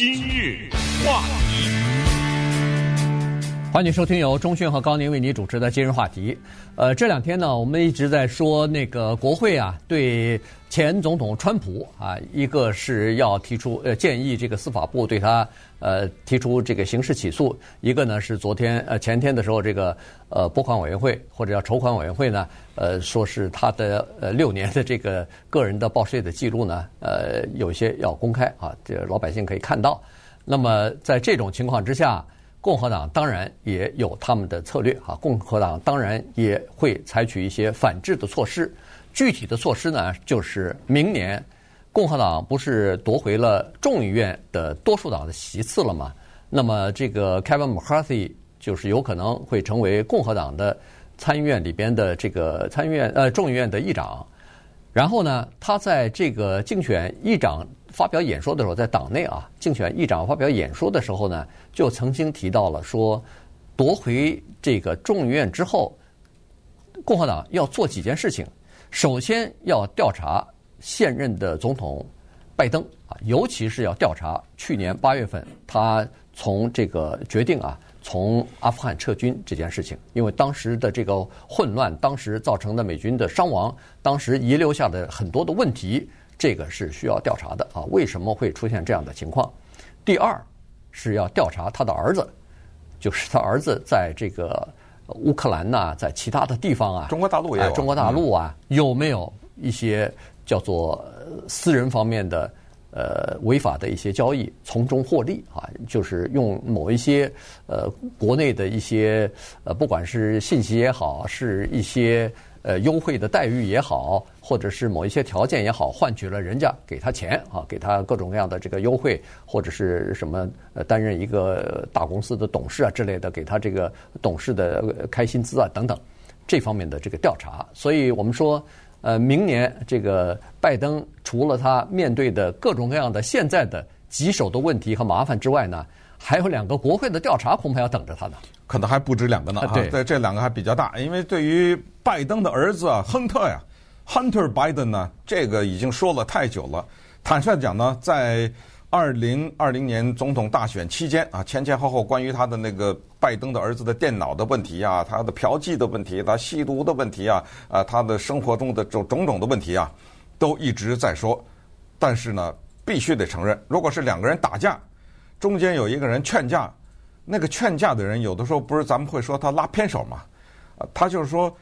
今日话题，欢迎收听由钟讯和高宁为你主持的今日话题。呃，这两天呢，我们一直在说那个国会啊，对前总统川普啊，一个是要提出呃建议这个司法部对他呃提出这个刑事起诉，一个呢是昨天呃前天的时候这个呃拨款委员会或者叫筹款委员会呢呃说是他的呃六年的这个个人的报税的记录呢呃有些要公开啊，这老百姓可以看到。那么在这种情况之下，共和党当然也有他们的策略啊，共和党当然也会采取一些反制的措施。具体的措施呢，就是明年共和党不是夺回了众议院的多数党的席次了吗？那么这个 Kevin McCarthy 就是有可能会成为共和党的参议院里边的这个参议院呃众议院的议长。然后呢，他在这个竞选议长发表演说的时候，在党内啊竞选议长发表演说的时候呢，就曾经提到了说，夺回这个众议院之后，共和党要做几件事情。首先要调查现任的总统拜登啊，尤其是要调查去年八月份他从这个决定啊从阿富汗撤军这件事情，因为当时的这个混乱，当时造成的美军的伤亡，当时遗留下的很多的问题，这个是需要调查的啊。为什么会出现这样的情况？第二是要调查他的儿子，就是他儿子在这个。乌克兰呐，在其他的地方啊，中国大陆也有，中国大陆啊，有没有一些叫做私人方面的呃违法的一些交易，从中获利啊？就是用某一些呃国内的一些呃，不管是信息也好，是一些。呃，优惠的待遇也好，或者是某一些条件也好，换取了人家给他钱啊，给他各种各样的这个优惠，或者是什么呃，担任一个大公司的董事啊之类的，给他这个董事的开薪资啊等等，这方面的这个调查。所以我们说，呃，明年这个拜登除了他面对的各种各样的现在的棘手的问题和麻烦之外呢，还有两个国会的调查恐怕要等着他呢。可能还不止两个呢，啊，对，这这两个还比较大，因为对于拜登的儿子啊，亨特呀，Hunter Biden 呢，这个已经说了太久了。坦率讲呢，在二零二零年总统大选期间啊，前前后后关于他的那个拜登的儿子的电脑的问题啊，他的嫖妓的问题，他吸毒的问题啊，啊，他的生活中的种种种的问题啊，都一直在说。但是呢，必须得承认，如果是两个人打架，中间有一个人劝架。那个劝架的人，有的时候不是咱们会说他拉偏手嘛？啊，他就是说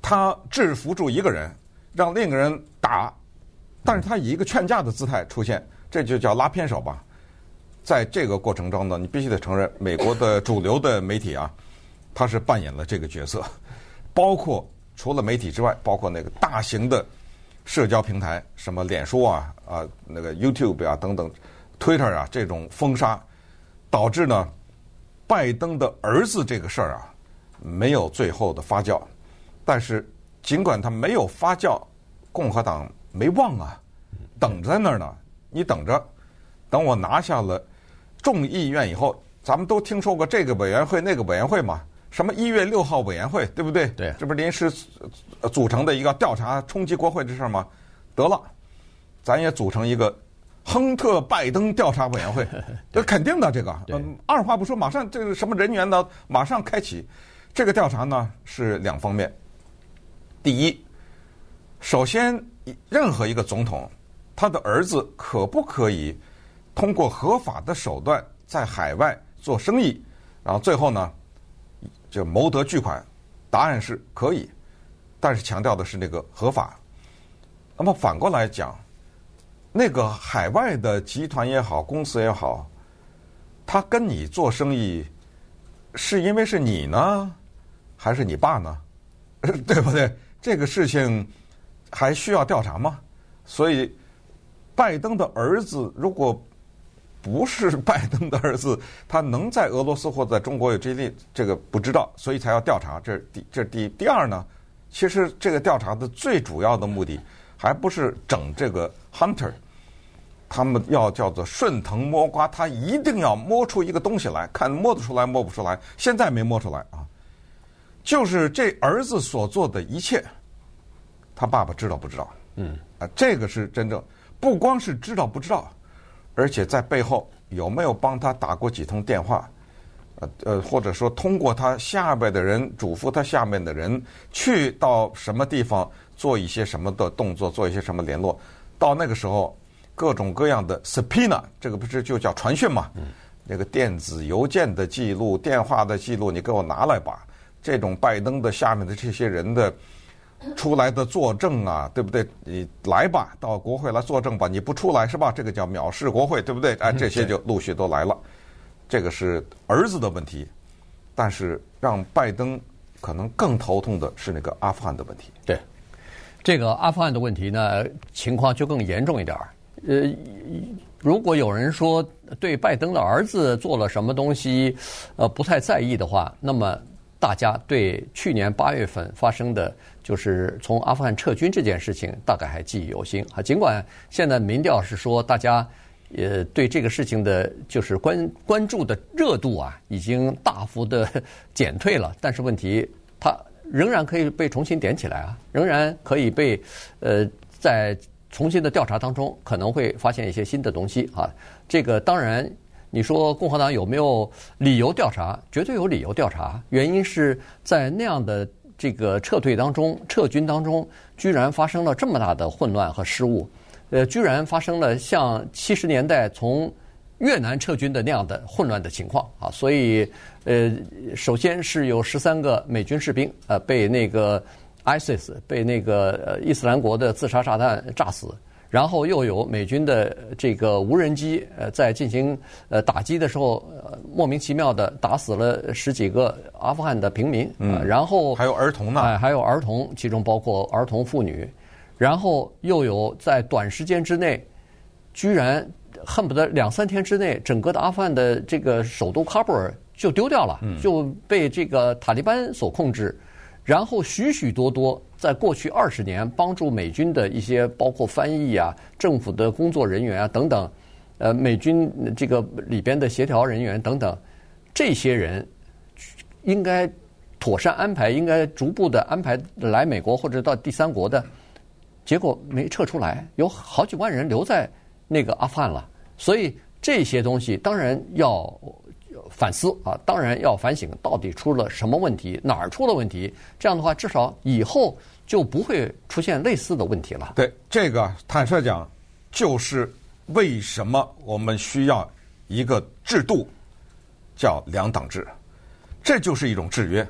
他制服住一个人，让另一个人打，但是他以一个劝架的姿态出现，这就叫拉偏手吧。在这个过程中呢，你必须得承认，美国的主流的媒体啊，他是扮演了这个角色，包括除了媒体之外，包括那个大型的社交平台，什么脸书啊啊，那个 YouTube 啊等等，Twitter 啊这种封杀，导致呢。拜登的儿子这个事儿啊，没有最后的发酵，但是尽管他没有发酵，共和党没忘啊，等在那儿呢。你等着，等我拿下了众议院以后，咱们都听说过这个委员会那个委员会嘛？什么一月六号委员会，对不对？对，这不是临时组成的一个调查冲击国会的事儿吗？得了，咱也组成一个。亨特拜登调查委员会，这肯定的，这个，嗯，二话不说，马上这个什么人员呢？马上开启这个调查呢，是两方面。第一，首先，任何一个总统，他的儿子可不可以通过合法的手段在海外做生意，然后最后呢，就谋得巨款？答案是可以，但是强调的是那个合法。那么反过来讲。那个海外的集团也好，公司也好，他跟你做生意，是因为是你呢，还是你爸呢？对不对？这个事情还需要调查吗？所以，拜登的儿子如果不是拜登的儿子，他能在俄罗斯或在中国有这力，这个不知道，所以才要调查。这是第这是第第二呢？其实这个调查的最主要的目的，还不是整这个 Hunter。他们要叫做顺藤摸瓜，他一定要摸出一个东西来，看摸得出来摸不出来。现在没摸出来啊，就是这儿子所做的一切，他爸爸知道不知道？嗯，啊，这个是真正不光是知道不知道，而且在背后有没有帮他打过几通电话？呃呃，或者说通过他下边的人嘱咐他下面的人去到什么地方做一些什么的动作，做一些什么联络？到那个时候，各种各样的 subpoena，这个不是就叫传讯嘛？嗯，那个电子邮件的记录、电话的记录，你给我拿来吧。这种拜登的下面的这些人的出来的作证啊，对不对？你来吧，到国会来作证吧。你不出来是吧？这个叫藐视国会，对不对？哎，这些就陆续都来了。这个是儿子的问题，但是让拜登可能更头痛的是那个阿富汗的问题。对，这个阿富汗的问题呢，情况就更严重一点儿。呃，如果有人说对拜登的儿子做了什么东西，呃，不太在意的话，那么大家对去年八月份发生的就是从阿富汗撤军这件事情，大概还记忆犹新啊。尽管现在民调是说大家。呃，对这个事情的，就是关关注的热度啊，已经大幅的 减退了。但是问题，它仍然可以被重新点起来啊，仍然可以被呃，在重新的调查当中，可能会发现一些新的东西啊。这个当然，你说共和党有没有理由调查？绝对有理由调查。原因是在那样的这个撤退当中、撤军当中，居然发生了这么大的混乱和失误。呃，居然发生了像七十年代从越南撤军的那样的混乱的情况啊！所以，呃，首先是有十三个美军士兵呃被那个 ISIS 被那个呃伊斯兰国的自杀炸弹炸死，然后又有美军的这个无人机呃在进行呃打击的时候，呃，莫名其妙的打死了十几个阿富汗的平民，嗯，然后还有儿童呢，哎，还有儿童，其中包括儿童妇女。然后又有在短时间之内，居然恨不得两三天之内，整个的阿富汗的这个首都喀布尔就丢掉了，就被这个塔利班所控制。然后许许多多在过去二十年帮助美军的一些，包括翻译啊、政府的工作人员啊等等，呃，美军这个里边的协调人员等等，这些人应该妥善安排，应该逐步的安排来美国或者到第三国的。结果没撤出来，有好几万人留在那个阿富汗了。所以这些东西当然要反思啊，当然要反省，到底出了什么问题，哪儿出了问题？这样的话，至少以后就不会出现类似的问题了。对，这个坦率讲，就是为什么我们需要一个制度叫两党制，这就是一种制约。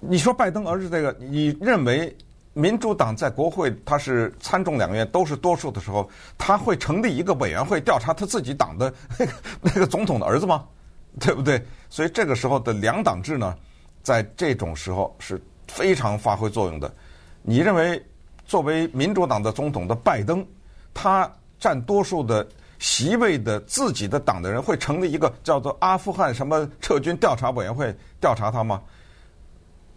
你说拜登儿子这个，你认为？民主党在国会，他是参众两院都是多数的时候，他会成立一个委员会调查他自己党的 那个那个总统的儿子吗？对不对？所以这个时候的两党制呢，在这种时候是非常发挥作用的。你认为作为民主党的总统的拜登，他占多数的席位的自己的党的人会成立一个叫做阿富汗什么撤军调查委员会调查他吗？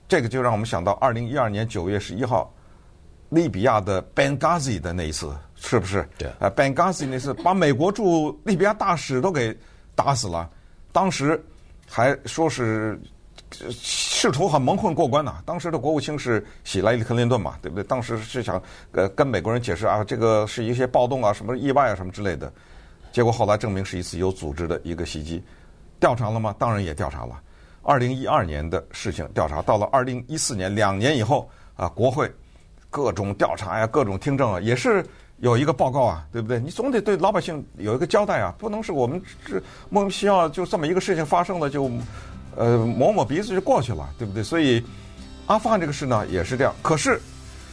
这个就让我们想到二零一二年九月十一号，利比亚的 Benghazi 的那一次，是不是？对。啊，Benghazi 那次把美国驻利比亚大使都给打死了，当时还说是试图很蒙混过关呐。当时的国务卿是希拉里·克林顿嘛，对不对？当时是想呃跟美国人解释啊，这个是一些暴动啊、什么意外啊、什么之类的。结果后来证明是一次有组织的一个袭击，调查了吗？当然也调查了。二零一二年的事情调查，到了二零一四年两年以后啊，国会各种调查呀，各种听证啊，也是有一个报告啊，对不对？你总得对老百姓有一个交代啊，不能是我们这莫名其妙就这么一个事情发生了就呃抹抹鼻子就过去了，对不对？所以阿富汗这个事呢也是这样。可是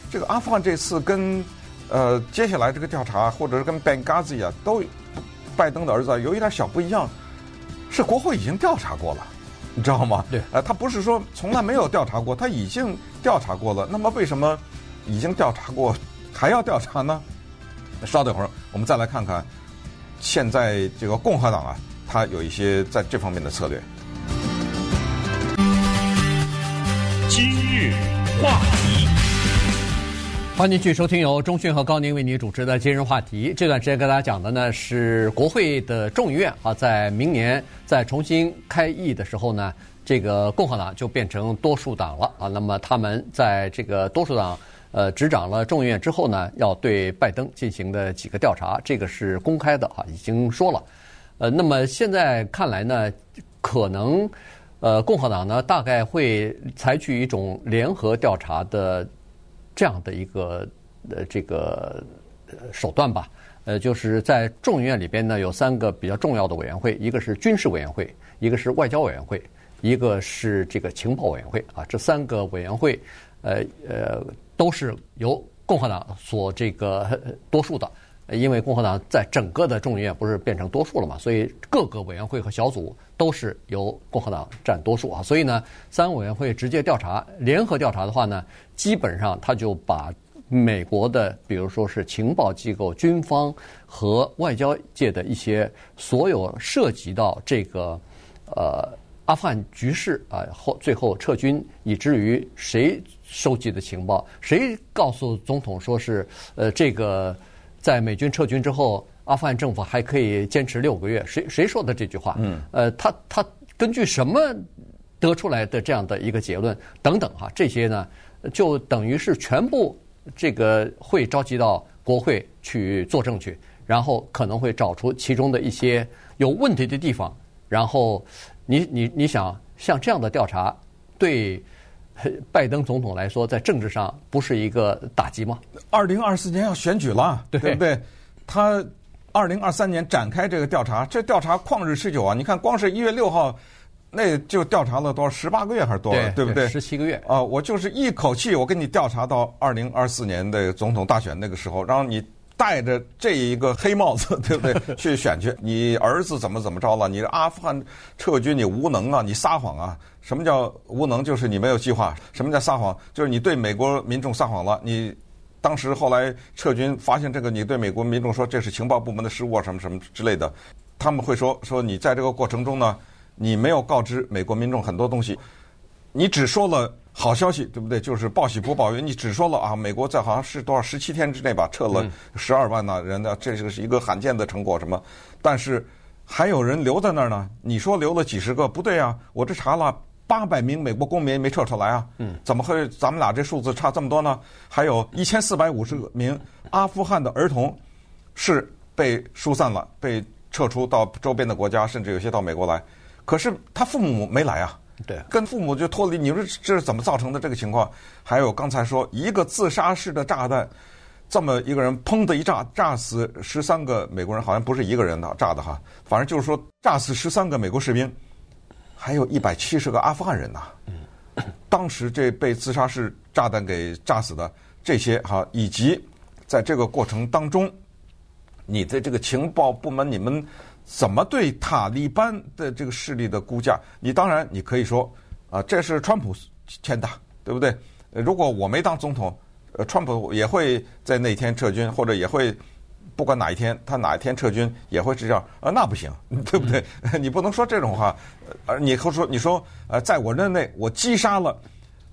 这个阿富汗这次跟呃接下来这个调查，或者是跟 Benghazi 啊，都拜登的儿子有一点小不一样，是国会已经调查过了。你知道吗？对，呃，他不是说从来没有调查过，他已经调查过了。那么为什么已经调查过还要调查呢？稍等会儿，我们再来看看现在这个共和党啊，他有一些在这方面的策略。今日话题。欢迎继续收听由中讯和高宁为您主持的今日话题。这段时间跟大家讲的呢是国会的众议院啊，在明年在重新开议的时候呢，这个共和党就变成多数党了啊。那么他们在这个多数党呃执掌了众议院之后呢，要对拜登进行的几个调查，这个是公开的啊，已经说了。呃，那么现在看来呢，可能呃共和党呢大概会采取一种联合调查的这样的一个呃这个手段吧。呃，就是在众议院里边呢，有三个比较重要的委员会，一个是军事委员会，一个是外交委员会，一个是这个情报委员会啊。这三个委员会，呃呃，都是由共和党所这个多数的，因为共和党在整个的众议院不是变成多数了嘛，所以各个委员会和小组都是由共和党占多数啊。所以呢，三委员会直接调查，联合调查的话呢，基本上他就把。美国的，比如说是情报机构、军方和外交界的一些所有涉及到这个呃阿富汗局势啊，后最后撤军，以至于谁收集的情报，谁告诉总统说是呃这个在美军撤军之后，阿富汗政府还可以坚持六个月，谁谁说的这句话？嗯，呃，他他根据什么得出来的这样的一个结论等等哈，这些呢就等于是全部。这个会召集到国会去作证去，然后可能会找出其中的一些有问题的地方，然后你你你想像这样的调查，对拜登总统来说，在政治上不是一个打击吗？二零二四年要选举了，对不对？他二零二三年展开这个调查，这调查旷日持久啊！你看，光是一月六号。那就调查了多少？十八个月还是多少？对，对不对？十七个月啊！我就是一口气，我给你调查到二零二四年的总统大选那个时候，然后你戴着这一个黑帽子，对不对？去选去。你儿子怎么怎么着了？你的阿富汗撤军，你无能啊！你撒谎啊！什么叫无能？就是你没有计划。什么叫撒谎？就是你对美国民众撒谎了。你当时后来撤军，发现这个，你对美国民众说这是情报部门的失误啊，什么什么之类的。他们会说说你在这个过程中呢。你没有告知美国民众很多东西，你只说了好消息，对不对？就是报喜不报忧。你只说了啊，美国在好像是多少十七天之内吧，撤了十二万呢人的，这个是一个罕见的成果什么？但是还有人留在那儿呢。你说留了几十个，不对啊，我这查了八百名美国公民没撤出来啊。嗯，怎么会咱们俩这数字差这么多呢？还有一千四百五十名阿富汗的儿童是被疏散了，被撤出到周边的国家，甚至有些到美国来。可是他父母没来啊，对，跟父母就脱离。你说这是怎么造成的这个情况？还有刚才说一个自杀式的炸弹，这么一个人砰的一炸，炸死十三个美国人，好像不是一个人的炸的哈，反正就是说炸死十三个美国士兵，还有一百七十个阿富汗人呐。当时这被自杀式炸弹给炸死的这些哈，以及在这个过程当中，你的这个情报部门，你们。怎么对塔利班的这个势力的估价？你当然你可以说啊，这是川普签的，对不对？如果我没当总统，川普也会在那天撤军，或者也会不管哪一天他哪一天撤军也会是这样啊，那不行，对不对？你不能说这种话，而你和说你说呃，在我任内我击杀了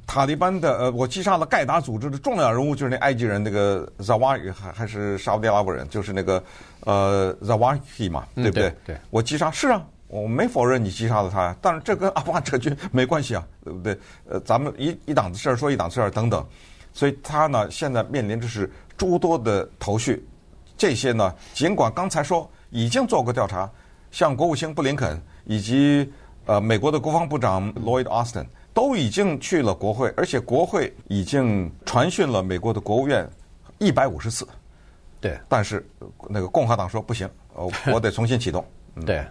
塔利班的呃，我击杀了盖达组织的重要人物，就是那埃及人那个扎瓦尔还还是沙乌地阿拉伯人，就是那个。呃，Zawahiri 嘛，对不对？对，对我击杀是啊，我没否认你击杀了他呀，但是这跟阿富汗撤军没关系啊，对不对？呃，咱们一一档子事儿说一档子事儿等等，所以他呢现在面临的是诸多的头绪，这些呢尽管刚才说已经做过调查，像国务卿布林肯以及呃美国的国防部长 Lloyd Austin 都已经去了国会，而且国会已经传讯了美国的国务院一百五十次。对，但是那个共和党说不行，呃，我得重新启动。嗯、对，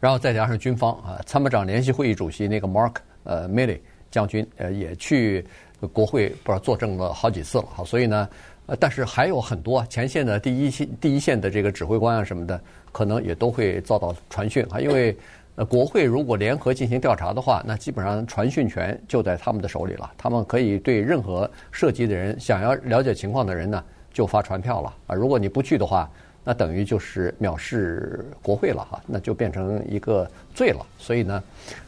然后再加上军方啊，参谋长联席会议主席那个 Mark 呃 Milley 将军呃也去国会不知道作证了好几次了好，所以呢，呃，但是还有很多前线的第一线第一线的这个指挥官啊什么的，可能也都会遭到传讯啊，因为呃国会如果联合进行调查的话，那基本上传讯权就在他们的手里了，他们可以对任何涉及的人、想要了解情况的人呢。就发传票了啊！如果你不去的话，那等于就是藐视国会了哈，那就变成一个罪了。所以呢，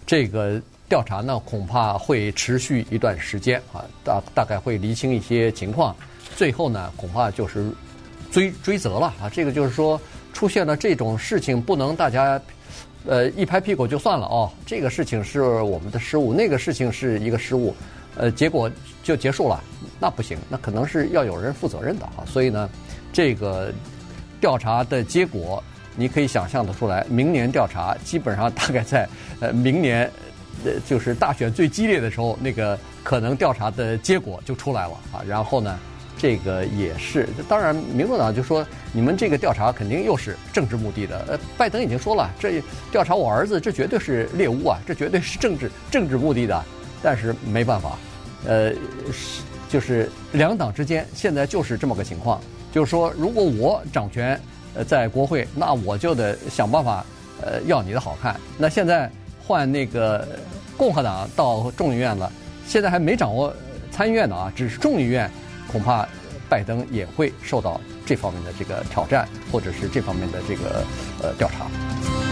这个调查呢恐怕会持续一段时间啊，大大概会厘清一些情况，最后呢恐怕就是追追责了啊。这个就是说出现了这种事情，不能大家呃一拍屁股就算了哦。这个事情是我们的失误，那个事情是一个失误，呃，结果就结束了。那不行，那可能是要有人负责任的哈。所以呢，这个调查的结果你可以想象得出来，明年调查基本上大概在呃明年，呃就是大选最激烈的时候，那个可能调查的结果就出来了啊。然后呢，这个也是，当然民主党就说你们这个调查肯定又是政治目的的。呃，拜登已经说了，这调查我儿子，这绝对是猎巫啊，这绝对是政治政治目的的。但是没办法，呃，是就是两党之间现在就是这么个情况，就是说如果我掌权。呃，在国会，那我就得想办法，呃，要你的好看。那现在换那个共和党到众议院了，现在还没掌握参议院呢啊，只是众议院，恐怕拜登也会受到这方面的这个挑战，或者是这方面的这个呃调查。